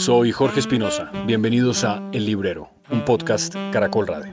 Soy Jorge Espinosa. Bienvenidos a El Librero, un podcast Caracol Radio.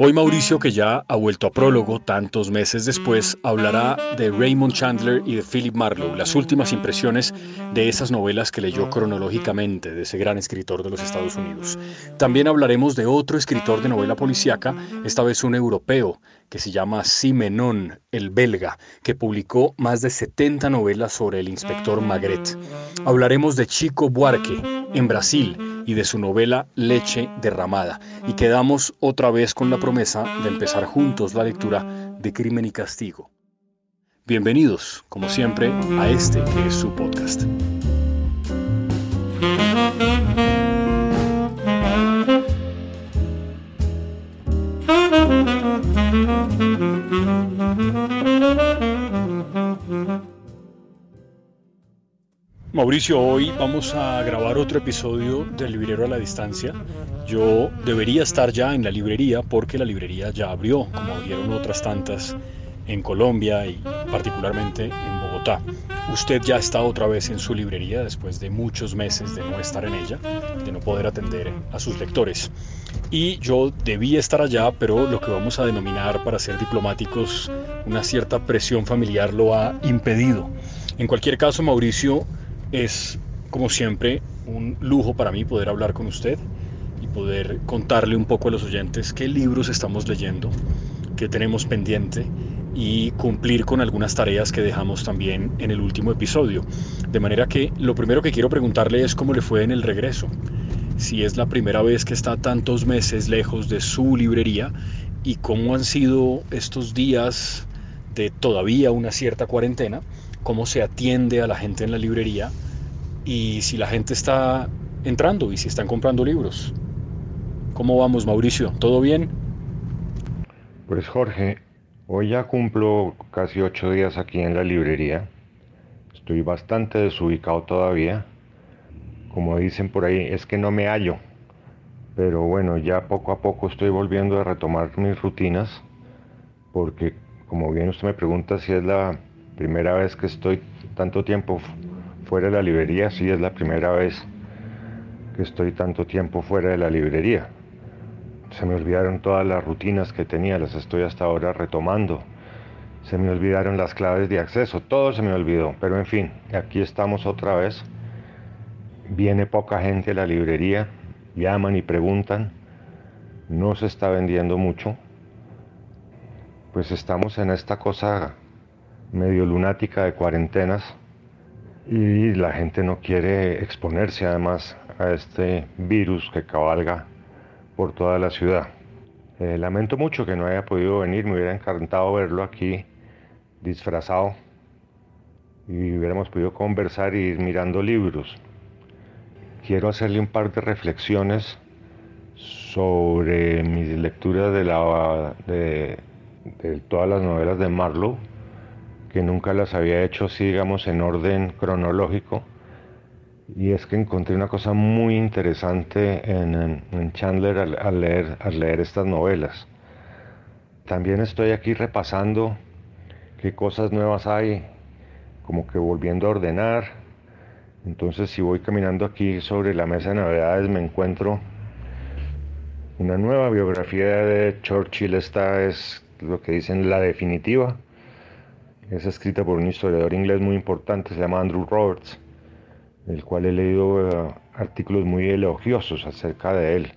Hoy Mauricio, que ya ha vuelto a prólogo tantos meses después, hablará de Raymond Chandler y de Philip Marlowe, las últimas impresiones de esas novelas que leyó cronológicamente de ese gran escritor de los Estados Unidos. También hablaremos de otro escritor de novela policíaca, esta vez un europeo, que se llama Simenon, el belga, que publicó más de 70 novelas sobre el inspector Magret. Hablaremos de Chico Buarque, en Brasil, y de su novela Leche derramada. Y quedamos otra vez con la promesa de empezar juntos la lectura de Crimen y Castigo. Bienvenidos, como siempre, a este que es su podcast. Mauricio, hoy vamos a grabar otro episodio del Librero a la Distancia. Yo debería estar ya en la librería porque la librería ya abrió, como abrieron otras tantas en Colombia y particularmente en Bogotá. Usted ya está otra vez en su librería después de muchos meses de no estar en ella, de no poder atender a sus lectores. Y yo debía estar allá, pero lo que vamos a denominar, para ser diplomáticos, una cierta presión familiar lo ha impedido. En cualquier caso, Mauricio, es, como siempre, un lujo para mí poder hablar con usted y poder contarle un poco a los oyentes qué libros estamos leyendo, qué tenemos pendiente y cumplir con algunas tareas que dejamos también en el último episodio. De manera que lo primero que quiero preguntarle es cómo le fue en el regreso. Si es la primera vez que está tantos meses lejos de su librería y cómo han sido estos días de todavía una cierta cuarentena cómo se atiende a la gente en la librería y si la gente está entrando y si están comprando libros. ¿Cómo vamos, Mauricio? ¿Todo bien? Pues Jorge, hoy ya cumplo casi ocho días aquí en la librería. Estoy bastante desubicado todavía. Como dicen por ahí, es que no me hallo. Pero bueno, ya poco a poco estoy volviendo a retomar mis rutinas. Porque como bien usted me pregunta si es la primera vez que estoy tanto tiempo fuera de la librería, sí es la primera vez que estoy tanto tiempo fuera de la librería. Se me olvidaron todas las rutinas que tenía, las estoy hasta ahora retomando. Se me olvidaron las claves de acceso, todo se me olvidó. Pero en fin, aquí estamos otra vez. Viene poca gente a la librería, llaman y preguntan. No se está vendiendo mucho. Pues estamos en esta cosa medio lunática de cuarentenas y la gente no quiere exponerse además a este virus que cabalga por toda la ciudad. Eh, lamento mucho que no haya podido venir, me hubiera encantado verlo aquí disfrazado y hubiéramos podido conversar y ir mirando libros. Quiero hacerle un par de reflexiones sobre mis lecturas de, la, de, de todas las novelas de Marlowe que nunca las había hecho así, digamos, en orden cronológico. Y es que encontré una cosa muy interesante en, Chandler al, leer, al leer estas novelas. También estoy aquí repasando qué cosas nuevas hay, como que volviendo a ordenar. Entonces si voy caminando aquí sobre la mesa de novedades me encuentro una nueva biografía de Churchill. Esta es lo que dicen la definitiva es escrita por un historiador inglés muy importante, se llama Andrew Roberts, el cual he leído eh, artículos muy elogiosos acerca de él.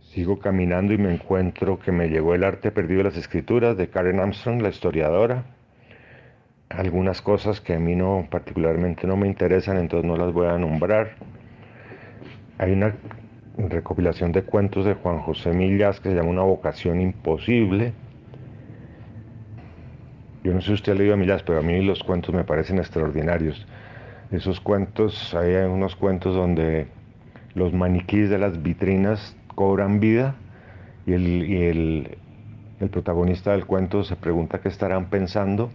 Sigo caminando y me encuentro que me llegó el arte perdido de las escrituras de Karen Armstrong, la historiadora. Algunas cosas que a mí no particularmente no me interesan, entonces no las voy a nombrar. Hay una recopilación de cuentos de Juan José Millas que se llama Una vocación imposible yo no sé si usted ha leído a Millas, pero a mí los cuentos me parecen extraordinarios. Esos cuentos, hay unos cuentos donde los maniquíes de las vitrinas cobran vida y, el, el, protagonista del cuento se pregunta qué estarán pensando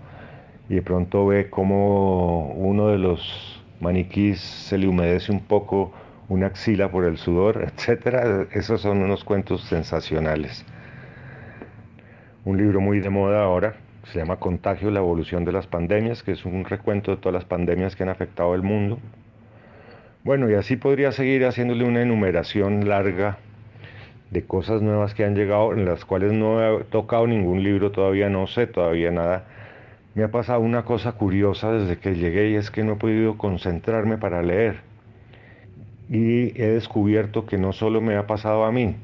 y de pronto ve como uno de los maniquíes se le humedece un poco una axila por el sudor, etc. Esos son unos cuentos sensacionales. Un libro muy de moda ahora se llama Contagio, la evolución de las pandemias, que es un recuento de todas las pandemias que han afectado el mundo. Bueno, y así podría seguir haciéndole una enumeración larga de cosas nuevas que han llegado, en las cuales no he tocado ningún libro, todavía no sé, todavía nada. Me ha pasado una cosa curiosa desde que llegué y es que no he podido concentrarme para leer. Y he descubierto que no solo me ha pasado a mí,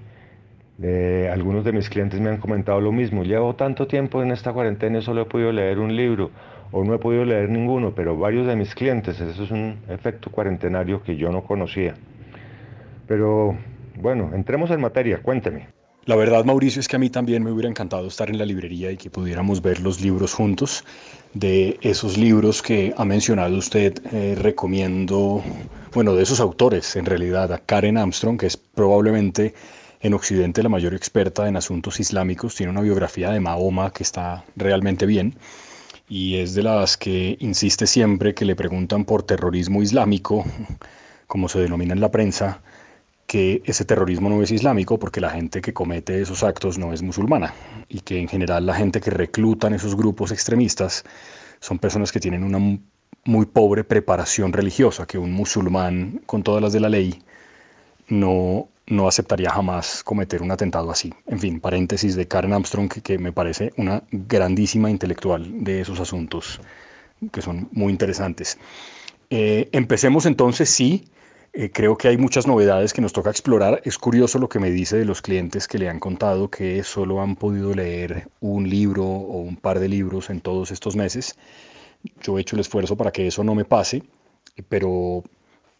algunos de mis clientes me han comentado lo mismo. Llevo tanto tiempo en esta cuarentena y solo he podido leer un libro o no he podido leer ninguno, pero varios de mis clientes, eso es un efecto cuarentenario que yo no conocía. Pero bueno, entremos en materia, cuénteme. La verdad, Mauricio, es que a mí también me hubiera encantado estar en la librería y que pudiéramos ver los libros juntos. De esos libros que ha mencionado usted, eh, recomiendo, bueno, de esos autores, en realidad, a Karen Armstrong, que es probablemente en Occidente la mayor experta en asuntos islámicos, tiene una biografía de Mahoma que está realmente bien y es de las que insiste siempre que le preguntan por terrorismo islámico, como se denomina en la prensa, que ese terrorismo no es islámico porque la gente que comete esos actos no es musulmana y que en general la gente que reclutan esos grupos extremistas son personas que tienen una muy pobre preparación religiosa, que un musulmán con todas las de la ley no, no aceptaría jamás cometer un atentado así. En fin, paréntesis de Karen Armstrong, que, me parece una grandísima intelectual de esos asuntos que son muy interesantes. Eh, empecemos entonces, sí, eh, creo que hay muchas novedades que nos toca explorar. Es curioso lo que me dice de los clientes que le han contado que solo han podido leer un libro o un par de libros en todos estos meses. Yo he hecho el esfuerzo para que eso no me pase, pero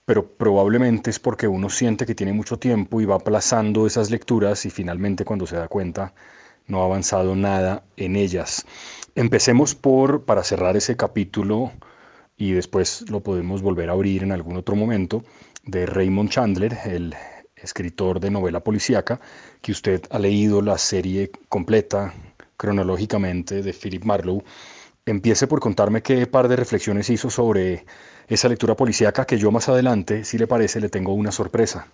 pero probablemente es porque uno siente que tiene mucho tiempo y va aplazando esas lecturas y finalmente cuando se da cuenta no ha avanzado nada en ellas. Empecemos por, para cerrar ese capítulo y después lo podemos volver a abrir en algún otro momento, de Raymond Chandler, el escritor de novela policíaca, que usted ha leído la serie completa cronológicamente de Philip Marlowe. Empiece por contarme qué par de reflexiones hizo sobre esa lectura policíaca que yo más adelante, si le parece, le tengo una sorpresa.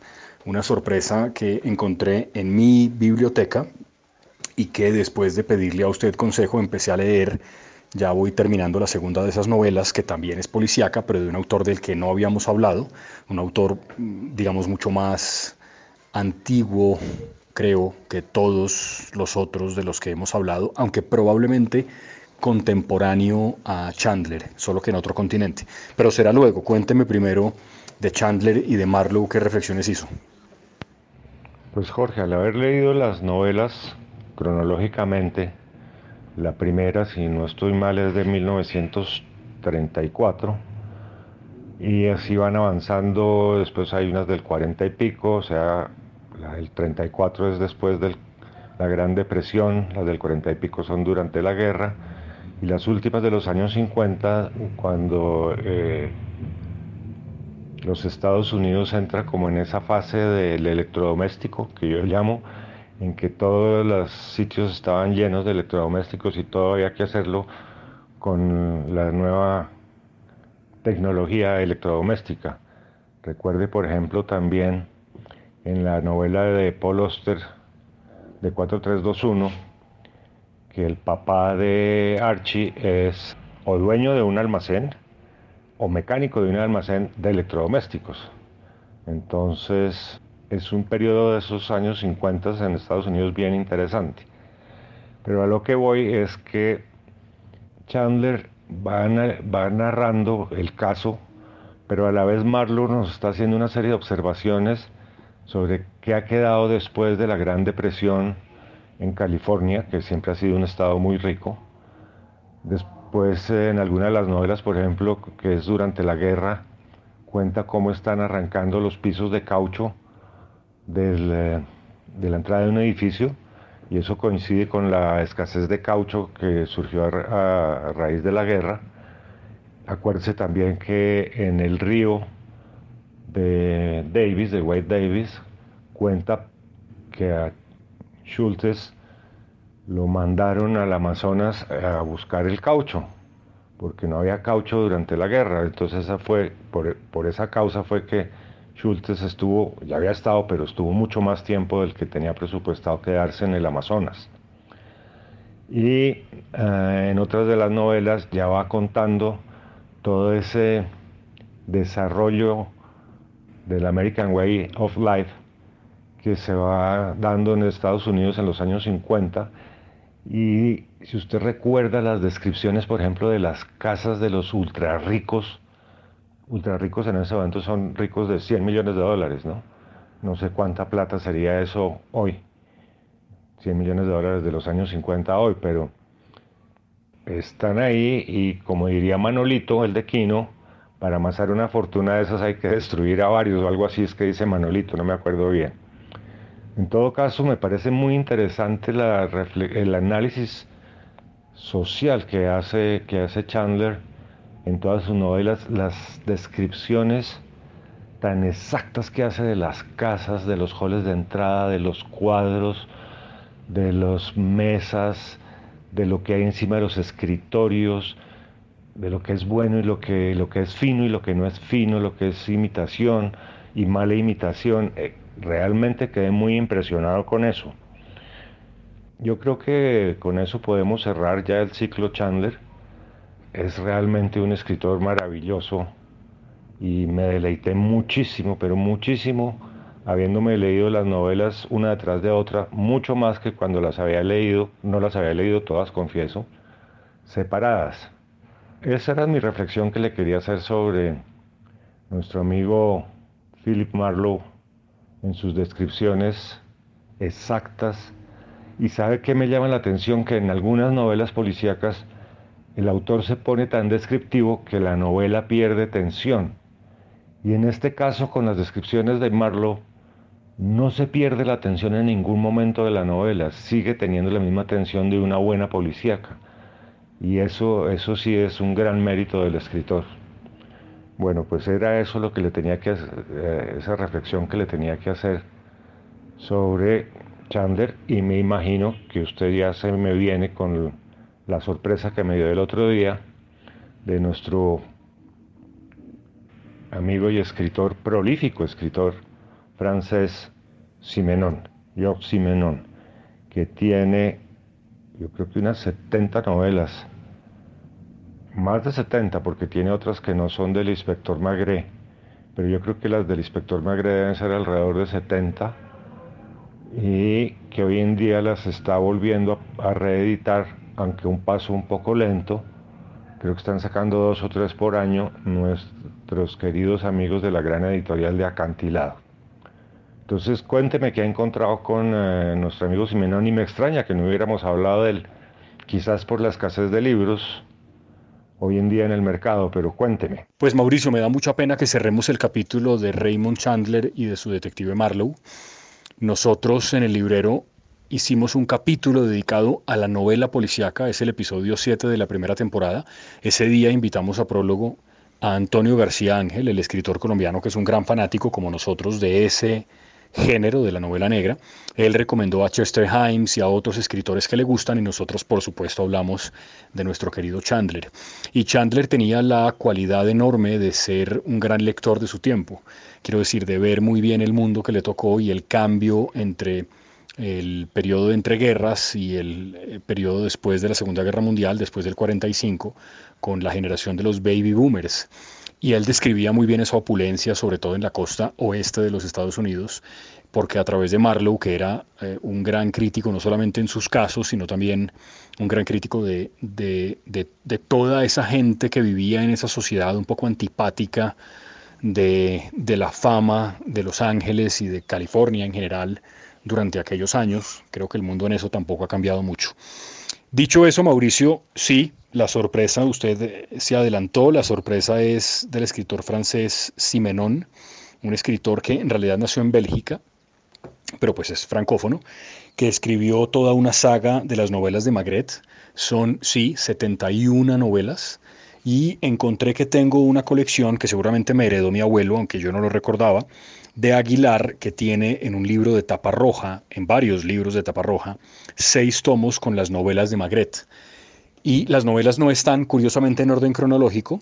Una sorpresa que encontré en mi biblioteca y que después de pedirle a usted consejo empecé a leer. Ya voy terminando la segunda de esas novelas, que también es policíaca, pero de un autor del que no habíamos hablado, un autor, digamos, mucho más antiguo, creo, que todos los otros de los que hemos hablado, aunque probablemente contemporáneo a Chandler, solo que en otro continente. Pero será luego. Cuénteme primero de Chandler y de Marlowe qué reflexiones hizo. Pues Jorge, al haber leído las novelas cronológicamente, la primera, si no estoy mal, es de 1934 y así van avanzando, después hay unas del 40 y pico, o sea, la del 34 es después de la Gran Depresión, las del 40 y pico son durante la guerra, y las últimas de los años 50, cuando eh, los Estados Unidos entra como en esa fase del electrodoméstico, que yo llamo, en que todos los sitios estaban llenos de electrodomésticos y todo había que hacerlo con la nueva tecnología electrodoméstica. Recuerde, por ejemplo, también en la novela de Paul Oster de 4321, que el papá de Archie es o dueño de un almacén o mecánico de un almacén de electrodomésticos. Entonces es un periodo de esos años 50 en Estados Unidos bien interesante. Pero a lo que voy es que Chandler va, va narrando el caso, pero a la vez Marlowe nos está haciendo una serie de observaciones sobre qué ha quedado después de la Gran Depresión en California, que siempre ha sido un estado muy rico. Después, en alguna de las novelas, por ejemplo, que es durante la guerra, cuenta cómo están arrancando los pisos de caucho eh, de la entrada de un edificio y eso coincide con la escasez de caucho que surgió a, raíz de la guerra. Acuérdese también que en el río de Davis, de White Davis, cuenta que a Schultes lo mandaron al Amazonas a buscar el caucho, porque no había caucho durante la guerra. Entonces esa fue, por, esa causa fue que Schultes estuvo, ya había estado, pero estuvo mucho más tiempo del que tenía presupuestado quedarse en el Amazonas. Y eh, en otras de las novelas ya va contando todo ese desarrollo del American Way of Life que se va dando en Estados Unidos en los años 50. Y si usted recuerda las descripciones, por ejemplo, de las casas de los ultra ricos, ultra ricos en ese momento son ricos de 100 millones de dólares, ¿no? No sé cuánta plata sería eso hoy. 100 millones de dólares de los años 50 hoy, pero están ahí y como diría Manolito, el de Quino, para amasar una fortuna de esas hay que destruir a varios o algo así es que dice Manolito, no me acuerdo bien. En todo caso, me parece muy interesante el análisis social que hace, que hace Chandler en todas sus novelas, las descripciones tan exactas que hace de las casas, de los halls de entrada, de los cuadros, de las mesas, de lo que hay encima de los escritorios, de lo que es bueno y lo que, lo que es fino y lo que no es fino, lo que es imitación y mala imitación. Eh, realmente quedé muy impresionado con eso. Yo creo que con eso podemos cerrar ya el ciclo Chandler. Es realmente un escritor maravilloso y me deleité muchísimo, pero muchísimo, habiéndome leído las novelas una detrás de otra, mucho más que cuando las había leído, no las había leído todas, confieso, separadas. Esa era mi reflexión que le quería hacer sobre nuestro amigo Philip Marlowe en sus descripciones exactas. Y sabe que me llama la atención que en algunas novelas policíacas el autor se pone tan descriptivo que la novela pierde tensión. Y en este caso, con las descripciones de Marlowe, no se pierde la atención en ningún momento de la novela, sigue teniendo la misma tensión de una buena policíaca. Y eso, eso sí es un gran mérito del escritor. Bueno, pues era eso lo que le tenía que hacer, eh, esa reflexión que le tenía que hacer sobre Chandler y me imagino que usted ya se me viene con la sorpresa que me dio el otro día de nuestro amigo y escritor prolífico, escritor francés Simenon, Georges Simenon, que tiene yo creo que unas 70 novelas, más de 70 porque tiene otras que no son del inspector Magre, pero yo creo que las del inspector Magre deben ser alrededor de 70 y que hoy en día las está volviendo a, reeditar, aunque un paso un poco lento. Creo que están sacando dos o tres por año nuestros queridos amigos de la gran editorial de Acantilado. Entonces cuénteme qué ha encontrado con eh, nuestro amigo Simenón y me extraña que no hubiéramos hablado de él, quizás por la escasez de libros hoy en día en el mercado, pero cuénteme. Pues Mauricio, me da mucha pena que cerremos el capítulo de Raymond Chandler y de su detective Marlowe. Nosotros en el librero hicimos un capítulo dedicado a la novela policíaca, es el episodio 7 de la primera temporada. Ese día invitamos a prólogo a Antonio García Ángel, el escritor colombiano que es un gran fanático como nosotros de ese género de la novela negra. Él recomendó a Chester Himes y a otros escritores que le gustan y nosotros por supuesto hablamos de nuestro querido Chandler. Y Chandler tenía la cualidad enorme de ser un gran lector de su tiempo, quiero decir, de ver muy bien el mundo que le tocó y el cambio entre el periodo de entreguerras y el eh, periodo después de la Segunda Guerra Mundial, después del 45, con la generación de los baby boomers y él describía muy bien esa opulencia, sobre todo en la costa oeste de los Estados Unidos, porque a través de Marlowe, que era eh, un gran crítico no solamente en sus casos, sino también un gran crítico de, de, de, toda esa gente que vivía en esa sociedad un poco antipática de, de la fama de Los Ángeles y de California en general durante aquellos años. Creo que el mundo en eso tampoco ha cambiado mucho. Dicho eso, Mauricio, sí, la sorpresa, usted eh, se adelantó, la sorpresa es del escritor francés Simenon, un escritor que en realidad nació en Bélgica, pero pues es francófono, que escribió toda una saga de las novelas de Magret. Son, sí, 71 novelas. Y encontré que tengo una colección que seguramente me heredó mi abuelo, aunque yo no lo recordaba, de Aguilar, que tiene en un libro de tapa roja, en varios libros de tapa roja, seis tomos con las novelas de Magret. Y las novelas no están, curiosamente, en orden cronológico.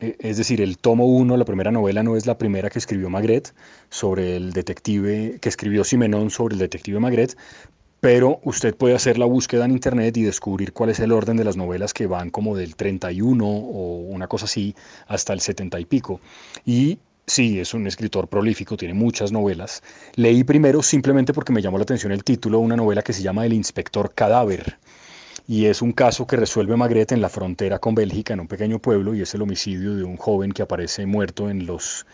E, es decir, el tomo 1, la primera novela, no es la primera que escribió Magret sobre el detective, que escribió Simenón sobre el detective Magret, pero usted puede hacer la búsqueda en internet y descubrir cuál es el orden de las novelas que van como del 31 o una cosa así hasta el 70 y pico. Y sí, es un escritor prolífico, tiene muchas novelas. Leí primero simplemente porque me llamó la atención el título, una novela que se llama El inspector cadáver. Y es un caso que resuelve Magret en la frontera con Bélgica, en un pequeño pueblo, y es el homicidio de un joven que aparece muerto en los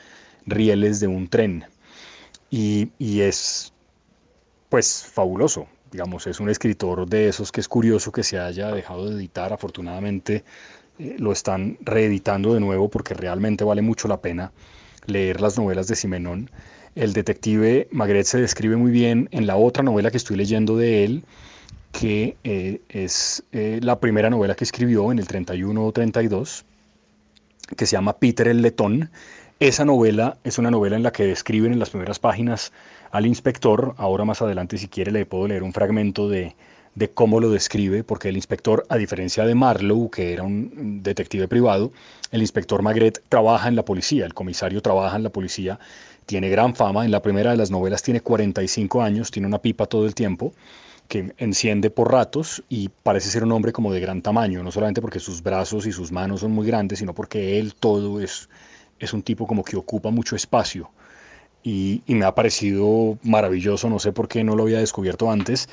rieles de un tren. Y, y es, pues, fabuloso digamos, es un escritor de esos que es curioso que se haya dejado de editar. Afortunadamente eh, lo están reeditando de nuevo porque realmente vale mucho la pena leer las novelas de Simenón. El detective Magret se describe muy bien en la otra novela que estoy leyendo de él, que eh, es eh, la primera novela que escribió en el 31 o 32, que se llama Peter el Letón. Esa novela es una novela en la que describen en las primeras páginas al inspector. Ahora más adelante, si quiere, le puedo leer un fragmento de, de cómo lo describe, porque el inspector, a diferencia de Marlowe, que era un detective privado, el inspector Magret trabaja en la policía, el comisario trabaja en la policía, tiene gran fama, en la primera de las novelas tiene 45 años, tiene una pipa todo el tiempo, que enciende por ratos y parece ser un hombre como de gran tamaño, no solamente porque sus brazos y sus manos son muy grandes, sino porque él todo es, es un tipo como que ocupa mucho espacio y, me ha parecido maravilloso, no sé por qué no lo había descubierto antes.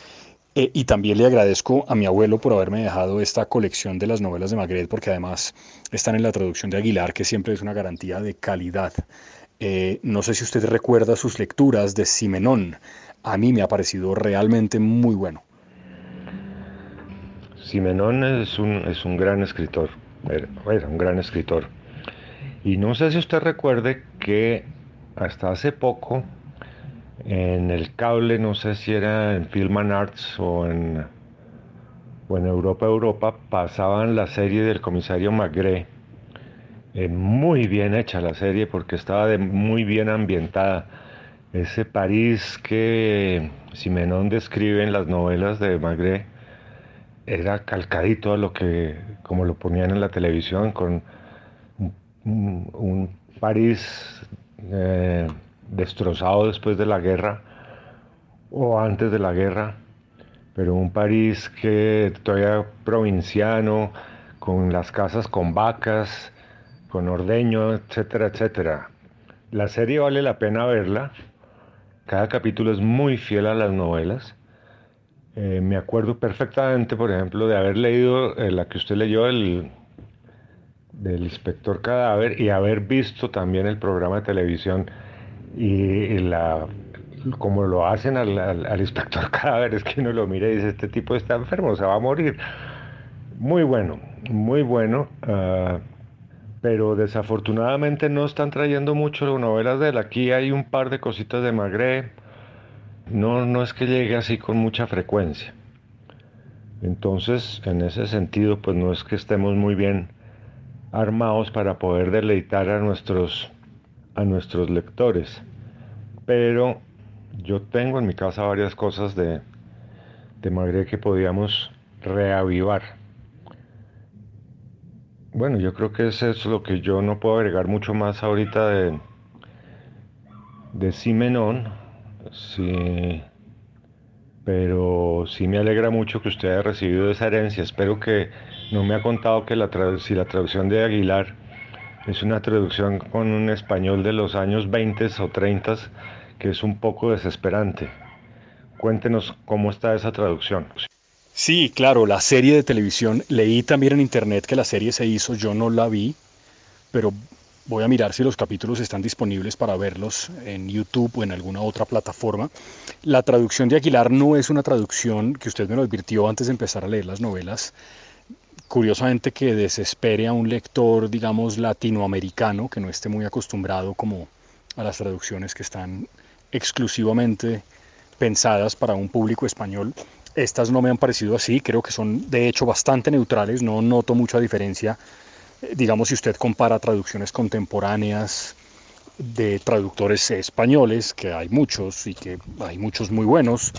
Eh, y también le agradezco a mi abuelo por haberme dejado esta colección de las novelas de Magret, porque además están en la traducción de Aguilar, que siempre es una garantía de calidad. Eh, no sé si usted recuerda sus lecturas de Simenón. A mí me ha parecido realmente muy bueno. Simenón es un, es un gran escritor, era un gran escritor. Y no sé si usted recuerde que hasta hace poco en el cable, no sé si era en Filman Arts o en, o Europa Europa, pasaban la serie del comisario Magre. Eh, muy bien hecha la serie porque estaba de, muy bien ambientada. Ese París que Simenón describe en las novelas de Magre era calcadito a lo que, como lo ponían en la televisión, con un París eh, destrozado después de la guerra o antes de la guerra, pero un París que todavía provinciano, con las casas con vacas, con ordeño, etcétera, etcétera. La serie vale la pena verla. Cada capítulo es muy fiel a las novelas. Eh, me acuerdo perfectamente, por ejemplo, de haber leído eh, la que usted leyó, el del inspector cadáver y haber visto también el programa de televisión y, la como lo hacen al, inspector cadáver es que uno lo mira y dice este tipo está enfermo se va a morir muy bueno muy bueno ah, pero desafortunadamente no están trayendo mucho novelas de él. Aquí hay un par de cositas de Magre no no es que llegue así con mucha frecuencia. Entonces en ese sentido pues no es que estemos muy bien armados para poder deleitar a nuestros, a nuestros lectores. Pero yo tengo en mi casa varias cosas de, de Magre que podíamos reavivar. Bueno, yo creo que eso es lo que yo no puedo agregar mucho más ahorita de, de Simenón. Sí, pero sí me alegra mucho que usted haya recibido esa herencia. Espero que no me ha contado que la si la traducción de Aguilar es una traducción con un español de los años 20 o 30 que es un poco desesperante. Cuéntenos cómo está esa traducción. Sí, claro, la serie de televisión, leí también en internet que la serie se hizo, yo no la vi, pero voy a mirar si los capítulos están disponibles para verlos en YouTube o en alguna otra plataforma. La traducción de Aguilar no es una traducción que usted me lo advirtió antes de empezar a leer las novelas, curiosamente que desespere a un lector, digamos, latinoamericano, que no esté muy acostumbrado como a las traducciones que están exclusivamente pensadas para un público español. Estas no me han parecido así, creo que son de hecho bastante neutrales, no noto mucha diferencia, eh, digamos, si usted compara traducciones contemporáneas de traductores españoles, que hay muchos y que hay muchos muy buenos,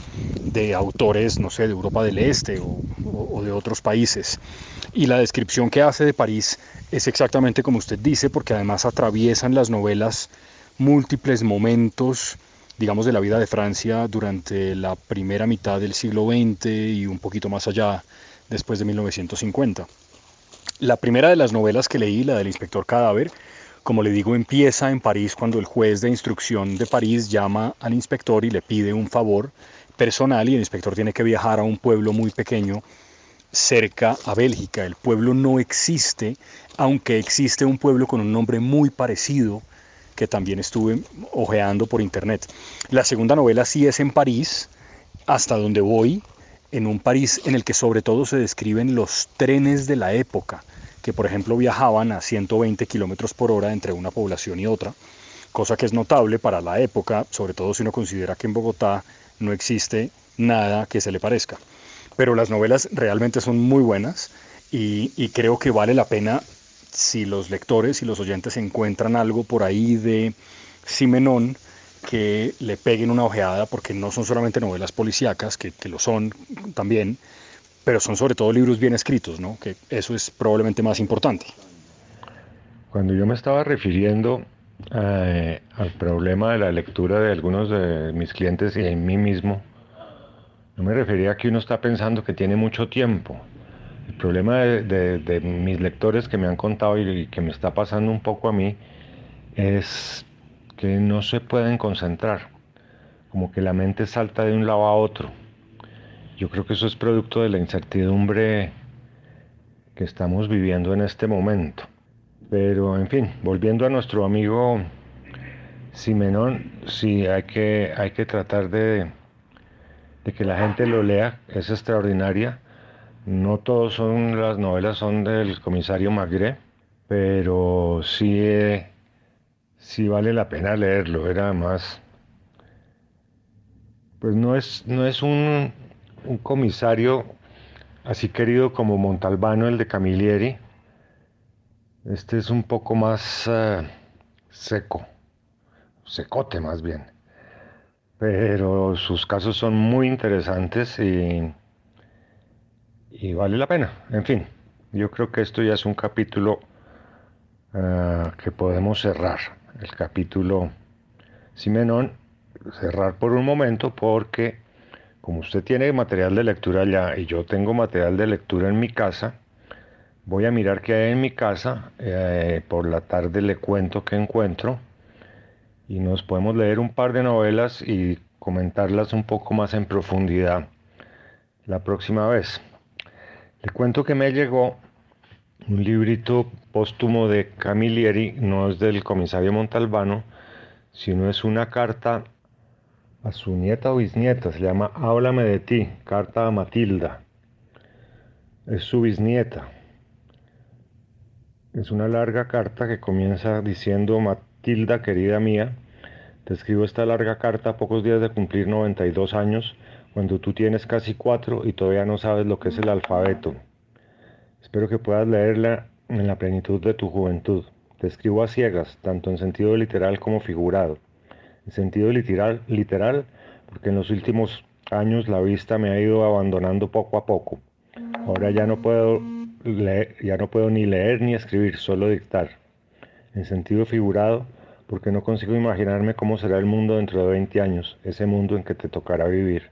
de autores, no sé, de Europa del Este o, de otros países. Y la descripción que hace de París es exactamente como usted dice, porque además atraviesan las novelas múltiples momentos digamos, de la vida de Francia durante la primera mitad del siglo XX y un poquito más allá, después de 1950. La primera de las novelas que leí, la del inspector Cadáver, como le digo, empieza en París cuando el juez de instrucción de París llama al inspector y le pide un favor personal y el inspector tiene que viajar a un pueblo muy pequeño cerca a Bélgica. El pueblo no existe, aunque existe un pueblo con un nombre muy parecido que también estuve ojeando por internet. La segunda novela sí es en París, hasta donde voy, en un París en el que sobre todo se describen los trenes de la época, que por ejemplo viajaban a 120 kilómetros por hora entre una población y otra, cosa que es notable para la época, sobre todo si uno considera que en Bogotá no existe nada que se le parezca. Pero las novelas realmente son muy buenas y, creo que vale la pena si los lectores y los oyentes encuentran algo por ahí de Simenón, que le peguen una ojeada, porque no son solamente novelas policíacas, que, lo son también, pero son sobre todo libros bien escritos, ¿no? que eso es probablemente más importante. Cuando yo me estaba refiriendo eh, al problema de la lectura de algunos de mis clientes y en mí mismo, no me refería a que uno está pensando que tiene mucho tiempo. El problema de, mis lectores que me han contado y que me está pasando un poco a mí es que no se pueden concentrar, como que la mente salta de un lado a otro. Yo creo que eso es producto de la incertidumbre que estamos viviendo en este momento. Pero en fin, volviendo a nuestro amigo Simenón, sí hay que, hay que tratar de, de que la gente lo lea, es extraordinaria. No todas son las novelas son del comisario Magre, pero sí sí vale la pena leerlo, era más... Pues no es, no es un, comisario así querido como Montalbano, el de Camilleri. Este es un poco más eh, seco, secote más bien. Pero sus casos son muy interesantes y, y vale la pena. En fin, yo creo que esto ya es un capítulo eh, que podemos cerrar el capítulo Simenón, cerrar por un momento porque como usted tiene material de lectura ya y yo tengo material de lectura en mi casa, voy a mirar qué hay en mi casa, eh, por la tarde le cuento qué encuentro y nos podemos leer un par de novelas y comentarlas un poco más en profundidad la próxima vez. Le cuento que me llegó un librito póstumo de Camilleri, no es del comisario Montalbano, sino es una carta a su nieta o bisnieta, se llama Háblame de ti, carta a Matilda. Es su bisnieta. Es una larga carta que comienza diciendo, Matilda, querida mía, te escribo esta larga carta a pocos días de cumplir 92 años, cuando tú tienes casi cuatro y todavía no sabes lo que es el alfabeto. Espero que puedas leerla en la plenitud de tu juventud. Te escribo a ciegas, tanto en sentido literal como figurado. En sentido literal, literal, porque en los últimos años la vista me ha ido abandonando poco a poco. Ahora ya no puedo leer, ya no puedo ni leer ni escribir, solo dictar. En sentido figurado, porque no consigo imaginarme cómo será el mundo dentro de 20 años, ese mundo en que te tocará vivir.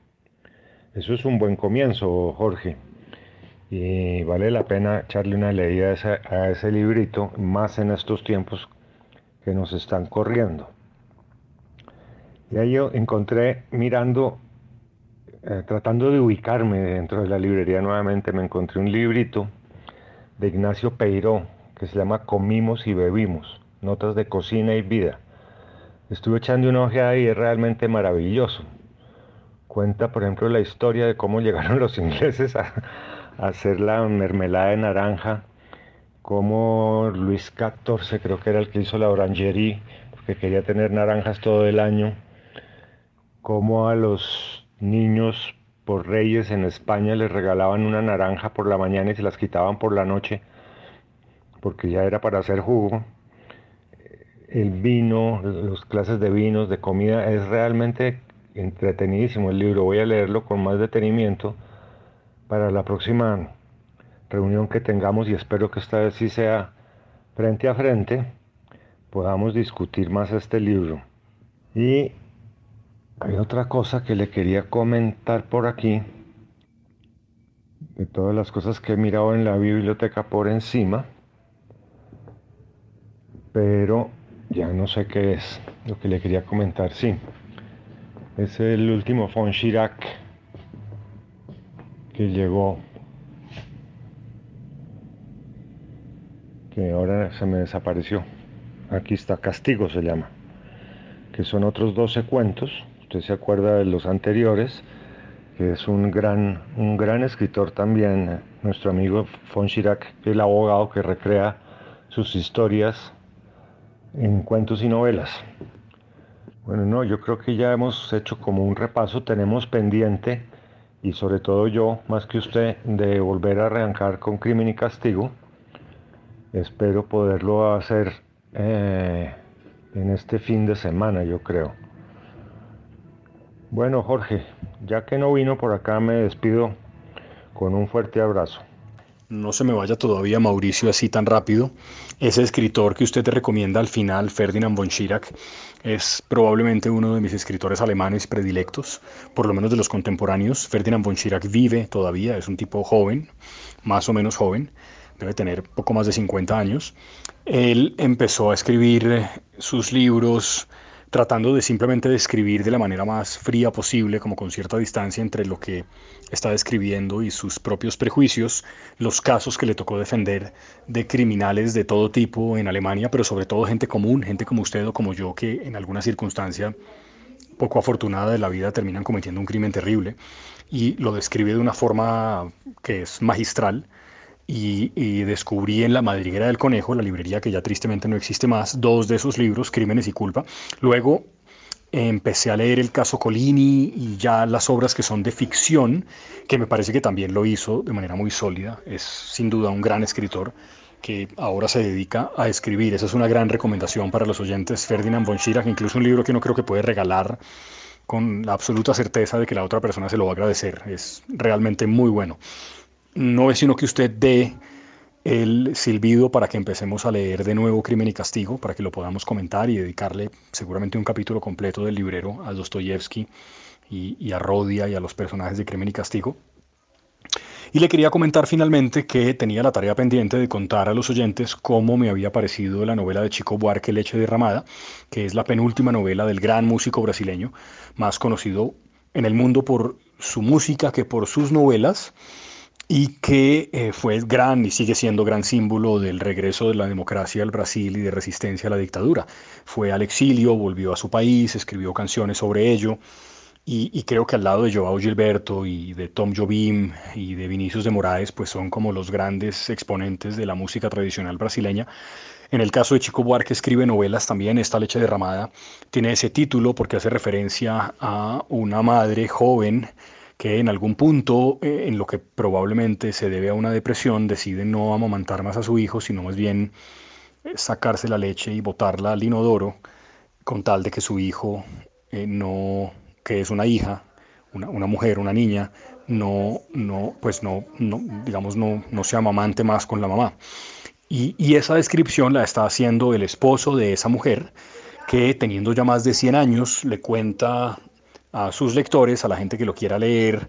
Eso es un buen comienzo, Jorge y vale la pena echarle una leída a ese, librito, más en estos tiempos que nos están corriendo. Y ahí yo encontré, mirando, eh, tratando de ubicarme dentro de la librería nuevamente, me encontré un librito de Ignacio Peiró que se llama Comimos y Bebimos, Notas de Cocina y Vida. Estuve echando una ojeada y es realmente maravilloso. Cuenta, por ejemplo, la historia de cómo llegaron los ingleses a, hacer la mermelada de naranja, como Luis XIV creo que era el que hizo la orangerie, porque quería tener naranjas todo el año, como a los niños por reyes en España les regalaban una naranja por la mañana y se las quitaban por la noche, porque ya era para hacer jugo. El vino, las clases de vinos, de comida, es realmente entretenidísimo el libro. Voy a leerlo con más detenimiento para la próxima reunión que tengamos y espero que esta vez sí sea frente a frente, podamos discutir más este libro. Y Hay otra cosa que le quería comentar por aquí, de todas las cosas que he mirado en la biblioteca por encima, pero ya no sé qué es lo que le quería comentar. Sí, es el último Fon Chirac que llegó, que ahora se me desapareció. Aquí está, Castigo se llama, que son otros 12 cuentos se acuerda de los anteriores, que es un gran, un gran escritor también, nuestro amigo Fon Chirac, el abogado que recrea sus historias en cuentos y novelas. Bueno, no, yo creo que ya hemos hecho como un repaso, tenemos pendiente, y sobre todo yo, más que usted, de volver a arrancar con Crimen y Castigo. Espero poderlo hacer eh, en este fin de semana, yo creo. Bueno, Jorge, ya que no vino por acá, me despido con un fuerte abrazo. No se me vaya todavía Mauricio así tan rápido. Ese escritor que usted te recomienda al final, Ferdinand von Schirach, es probablemente uno de mis escritores alemanes predilectos, por lo menos de los contemporáneos. Ferdinand von Schirach vive todavía, es un tipo joven, más o menos joven, debe tener poco más de 50 años. Él empezó a escribir sus libros tratando de simplemente describir de la manera más fría posible, como con cierta distancia entre lo que está describiendo y sus propios prejuicios, los casos que le tocó defender de criminales de todo tipo en Alemania, pero sobre todo gente común, gente como usted o como yo, que en alguna circunstancia poco afortunada de la vida terminan cometiendo un crimen terrible, y lo describe de una forma que es magistral y, descubrí en La Madriguera del Conejo, la librería que ya tristemente no existe más, dos de esos libros, Crímenes y Culpa. Luego empecé a leer el caso Colini y ya las obras que son de ficción, que me parece que también lo hizo de manera muy sólida. Es sin duda un gran escritor que ahora se dedica a escribir. Esa es una gran recomendación para los oyentes. Ferdinand von Schirach, incluso un libro que no creo que puede regalar con la absoluta certeza de que la otra persona se lo va a agradecer. Es realmente muy bueno no es sino que usted dé el silbido para que empecemos a leer de nuevo Crimen y Castigo, para que lo podamos comentar y dedicarle seguramente un capítulo completo del librero a Dostoyevsky y, y, a Rodia y a los personajes de Crimen y Castigo. Y le quería comentar finalmente que tenía la tarea pendiente de contar a los oyentes cómo me había parecido la novela de Chico Buarque Leche Derramada, que es la penúltima novela del gran músico brasileño, más conocido en el mundo por su música que por sus novelas y que eh, fue gran y sigue siendo gran símbolo del regreso de la democracia al Brasil y de resistencia a la dictadura. Fue al exilio, volvió a su país, escribió canciones sobre ello y, creo que al lado de Joao Gilberto y de Tom Jobim y de Vinicius de Moraes, pues son como los grandes exponentes de la música tradicional brasileña. En el caso de Chico Buarque escribe novelas también, esta leche derramada tiene ese título porque hace referencia a una madre joven que en algún punto, eh, en lo que probablemente se debe a una depresión, decide no amamantar más a su hijo, sino más bien eh, sacarse la leche y botarla al inodoro, con tal de que su hijo eh, no, que es una hija, una, mujer, una niña, no, no, pues no, no, digamos, no, no se amamante más con la mamá. Y, y esa descripción la está haciendo el esposo de esa mujer, que teniendo ya más de 100 años le cuenta a sus lectores, a la gente que lo quiera leer,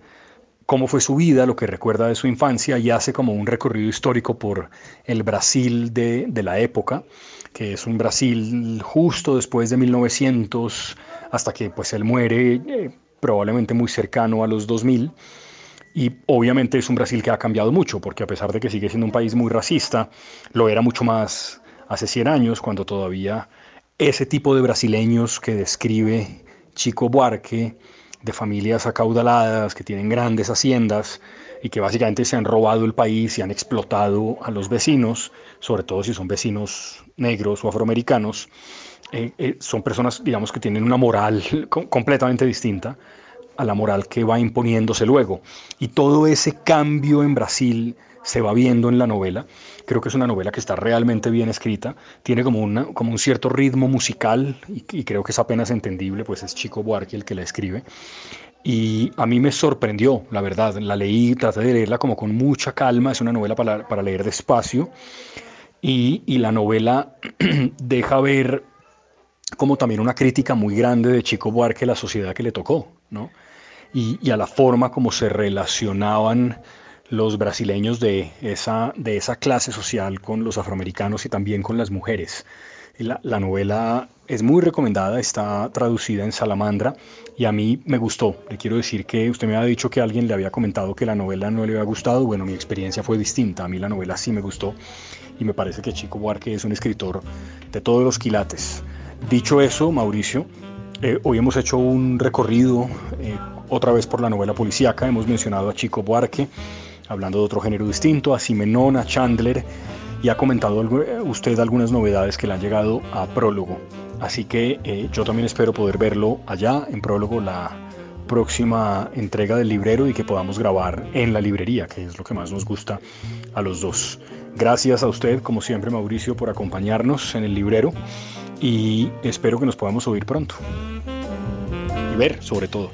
cómo fue su vida, lo que recuerda de su infancia y hace como un recorrido histórico por el Brasil de, la época, que es un Brasil justo después de 1900 hasta que pues él muere eh, probablemente muy cercano a los 2000 y obviamente es un Brasil que ha cambiado mucho porque a pesar de que sigue siendo un país muy racista, lo era mucho más hace 100 años cuando todavía ese tipo de brasileños que describe Chico Buarque, de familias acaudaladas que tienen grandes haciendas y que básicamente se han robado el país y han explotado a los vecinos, sobre todo si son vecinos negros o afroamericanos. Eh, eh, son personas, digamos, que tienen una moral completamente distinta a la moral que va imponiéndose luego. Y todo ese cambio en Brasil se va viendo en la novela. Creo que es una novela que está realmente bien escrita, tiene como, una, como un cierto ritmo musical y, creo que es apenas entendible, pues es Chico Buarque el que la escribe. Y a mí me sorprendió, la verdad, la leí, traté de leerla como con mucha calma, es una novela para, para leer despacio y, y la novela deja ver como también una crítica muy grande de Chico Buarque a la sociedad que le tocó, ¿no? Y, a la forma como se relacionaban los brasileños de esa, de esa clase social con los afroamericanos y también con las mujeres. La, la, novela es muy recomendada, está traducida en Salamandra y a mí me gustó. Le quiero decir que usted me había dicho que alguien le había comentado que la novela no le había gustado. Bueno, mi experiencia fue distinta. A mí la novela sí me gustó y me parece que Chico Buarque es un escritor de todos los quilates. Dicho eso, Mauricio, eh, hoy hemos hecho un recorrido eh, otra vez por la novela policíaca. Hemos mencionado a Chico Buarque, hablando de otro género distinto, a Simenón, a Chandler y ha comentado eh, usted algunas novedades que le han llegado a Prólogo. Así que yo también espero poder verlo allá en Prólogo la próxima entrega del librero y que podamos grabar en la librería, que es lo que más nos gusta a los dos. Gracias a usted, como siempre, Mauricio, por acompañarnos en el librero y espero que nos podamos oír pronto. Y ver, sobre todo.